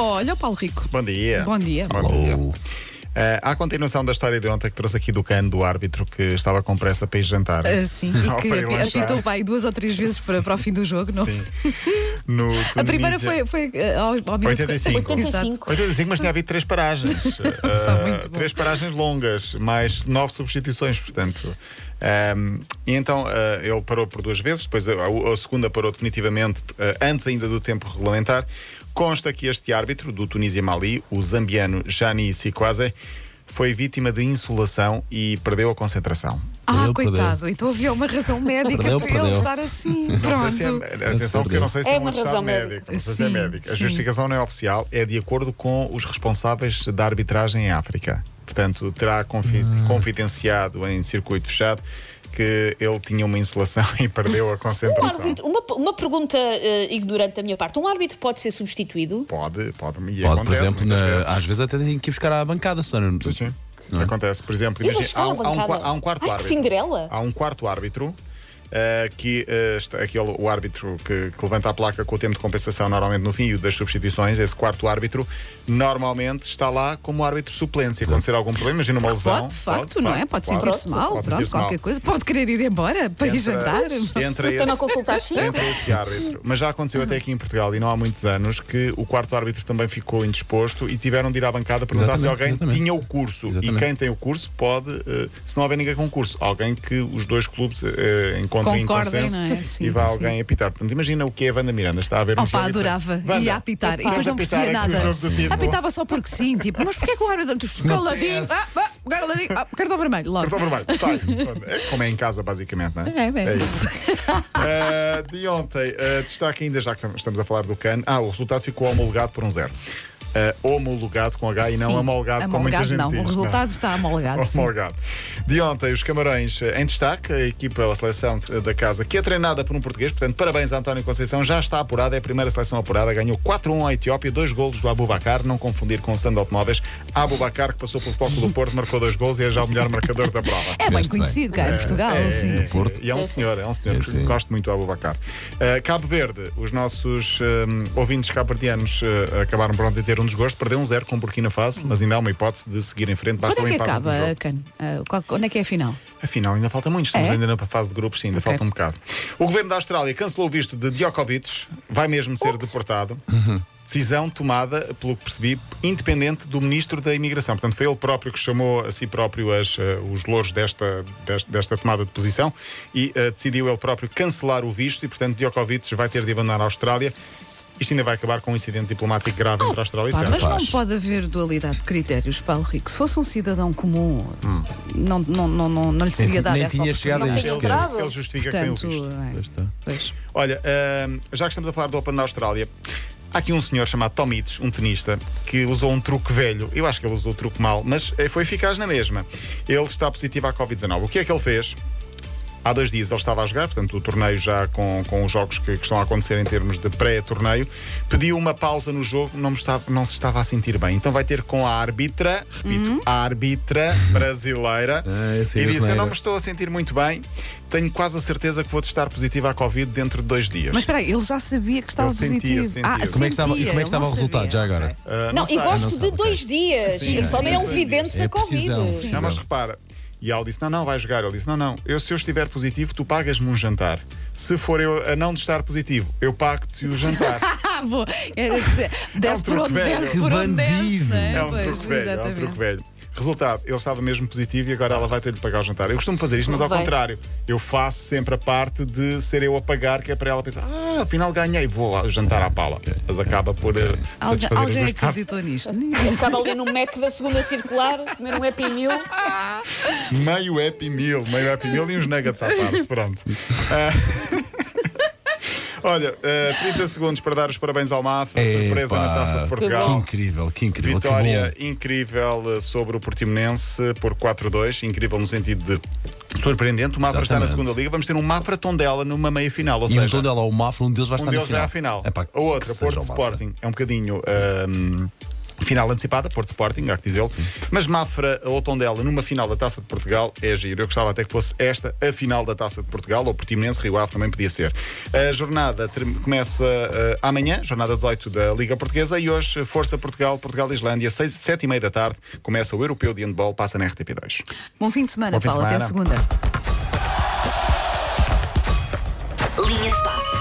Olha, o Paulo Rico. Bom dia. Bom dia. Bom dia. Eh, à continuação da história de ontem que trouxe aqui do cano do árbitro que estava com pressa para ir jantar. Ah, sim, e que apitou pai duas ou três vezes para, para o fim do jogo, não? Sim. No A primeira foi, foi ah, ao, ao minuto 85. Exato. 85. mas tinha havido três paragens. Bom. três paragens longas, mais nove substituições, portanto. Ahm, e então ah, ele parou por duas vezes, depois a, a- segunda parou definitivamente ah, antes ainda do tempo regulamentar. Consta que este árbitro do Tunísia Mali, o zambiano Jani Sikwase, foi vítima de insolação e perdeu a concentração. Ah, Perdeu, coitado. Então havia uma razão médica Perdeu, para ele perdeu. estar assim. Não Pronto. sei se é, atenção, porque eu não sei se é, É um uma estado razão médico. médica. Não sei se é Sim, médico. A sim. justificação não é oficial, é de acordo com os responsáveis da arbitragem em África. Portanto, terá Ah. confidenciado em circuito fechado que ele tinha uma insolação e perdeu a Um concentração. árbitro, uma, uma pergunta eh, ignorante da minha parte. Um árbitro pode ser substituído? Pode, pode, e Pode, por acontece exemplo, muitas na- às vezes até tem que ir buscar à bancada, senão. Sim, sim. Não é? Acontece, por exemplo, imagina, há, um, há um há um quarto Ai, que árbitro. Cinderela. Há um quarto árbitro. Eh, que eh, está- aquele, o árbitro que, que levanta a placa com o tempo de compensação normalmente no fim e o das substituições, esse quarto árbitro, normalmente está lá como árbitro suplente. Se acontecer algum problema, imagina uma lesão. Pode, de facto, não é? Pode claro, sentir-se mal, pode pronto, sentir-se mal. qualquer coisa. Pode querer ir embora para ir jantar. Entra Para não esse, entra esse árbitro. Mas já aconteceu até aqui em Portugal e não há muitos anos que o quarto árbitro também ficou indisposto e tiveram de ir à bancada perguntar se Exatamente, alguém exatamente. tinha o curso. E Exatamente. quem tem o curso pode, eh, se não houver ninguém com curso, alguém que os dois clubes eh, encontrem em Concordem, consenso não é? Sim, e vá sim. alguém apitar. Portanto, imagina o que é a Wanda Miranda. Está a ver um Opa, jogo e adorava. Wanda, Ia apitar. E depois não percebia o nada. Timbu. Apitava só porque sim, tipo, mas porquê que o árbitro dos caladinho? apetece. Ah, ah, caladinho. Ah, cartão vermelho, logo. Cartão vermelho, sai. É como é em casa, basicamente, não é? É, é. isso. Eh, de ontem, eh, destaque ainda, já que estamos a falar do CAN, ah, o resultado ficou homologado por um zero. Eh, homologado com H e não Sim, homologado, como muita Amolgado gente não. diz. O resultado está amolgado. sim. Homologado. De ontem, os Camarões eh, em destaque, a equipa, a seleção eh, da casa, que é treinada por um português, portanto, parabéns a António Conceição, já está apurada, é a primeira seleção apurada, ganhou 4-1 à Etiópia, dois golos do Abubacar, não confundir com o Sando Automóveis. Abubacar, que passou pelo Futebol Clube do Porto, marcou dois golos e é já o melhor marcador da prova. É bem conhecido cá em Portugal. É, sim, sim. Porto. E é um senhor, é um senhor, É, sim. gosto muito do Abubacar. Uh, Cabo Verde, os nossos um, ouvintes cabo-verdianos uh, acabaram por ontem ter um desgosto, perdeu um zero com Burkina Faso, mas ainda há uma hipótese de seguir em frente. Basta Quando é o que acaba, jogo. Can? Ah, qual- Onde é que é a final? Afinal, ainda falta muito, estamos É? ainda na fase de grupos, sim, ainda Ok. falta um bocado. O governo da Austrália cancelou o visto de Djokovic, vai mesmo ser deportado. Decisão tomada, pelo que percebi, independente do ministro da Imigração. Portanto, foi ele próprio que chamou a si próprio as, eh, os louros desta, desta, desta tomada de posição e eh, decidiu ele próprio cancelar o visto e, portanto, Djokovic vai ter de abandonar a Austrália. Isto ainda vai acabar com um incidente diplomático grave entre a Austrália e Pá, Sérvia. mas não pode haver dualidade de critérios, Paulo Rico. Se fosse um cidadão comum, não, não, não, não, não lhe seria nem essa tinha chegado a isto. Ele-. Ele justifica quem o Portanto, visto. é, Pois está. pois. Olha, ahm, já que estamos a falar do Open da Austrália, há aqui um senhor chamado Tomic, um tenista, que usou um truque velho. Eu acho que ele usou o truque mal, mas eh, foi eficaz na mesma. Ele está positivo à Covid-19. O que é que ele fez? Há dois dias ele estava a jogar, portanto, o torneio já com, com os jogos que, que estão a acontecer em termos de pré-torneio. Pediu uma pausa no jogo, não, me estava, não se estava a sentir bem. Então vai ter com a árbitra, repito, a árbitra brasileira, Ah, é e a disse: Eu asneira. não me estou a sentir muito bem, tenho quase a certeza que vou testar positivo à Covid dentro de dois dias. Mas espera aí, ele já sabia que estava sentia, positivo. sentia. Ah, Como é que estava, e como é que estava não o resultado sabia. já agora? Ah, Não, sei. e gosto não de sabe, dois dias. Sim, Ele também é um sim, vidente É da Covid. precisão, Não, precisão. mas repara. E ela disse: Não, não, vai jogar. Ele disse: Não, não, eu, se eu estiver positivo, tu pagas-me um jantar. Se for eu a não estar positivo, eu pago-te o jantar. Ah, bom. É, desce por truque onde velho. desce, por onde desce. bandido. não É um truque velho, é um truque velho. Resultado, ele estava mesmo positivo e agora ela vai ter de pagar o jantar. Eu costumo fazer isto, mas ao Vai. contrário. Eu faço sempre a parte de ser eu a pagar, que é para ela pensar: Ah, afinal ganhei, vou ao jantar à pala. Mas acaba por eh, Alguém, satisfazer as alguém duas partes. acreditou nisto? Ninguém. Estava ali no Mac da segunda circular, comer um Happy Meal. Meio Happy Meal, meio Happy Meal e uns nuggets à parte, pronto. Ah, Olha, eh, 30 segundos para dar os parabéns ao Mafra, surpresa na Taça de Que Portugal. incrível, que incrível. Vitória Que incrível sobre o Portimonense por 4-2, incrível no sentido de surpreendente. O Mafra está na segunda liga, vamos ter um Mafra Tondela numa meia final, ou E seja, um Tondela ou o Mafra, um deles vai um estar na final. à final. A outra, que Porto. Sporting, é um bocadinho. ahm, Final antecipada, Porto Sporting, há que dizê-lo. Mas Mafra ou Tondela numa final da Taça de Portugal é giro. Eu gostava até que fosse esta a final da Taça de Portugal, ou Portimonense, Rio Ave também podia ser. A jornada começa eh, amanhã, jornada 18 da Liga Portuguesa, e hoje Força Portugal, Portugal-Islândia, 6, 7 e meia da tarde, começa o Europeu de Handball, passa na RTP2. Bom fim de semana, Bom fim de Paulo. Até semana. segunda.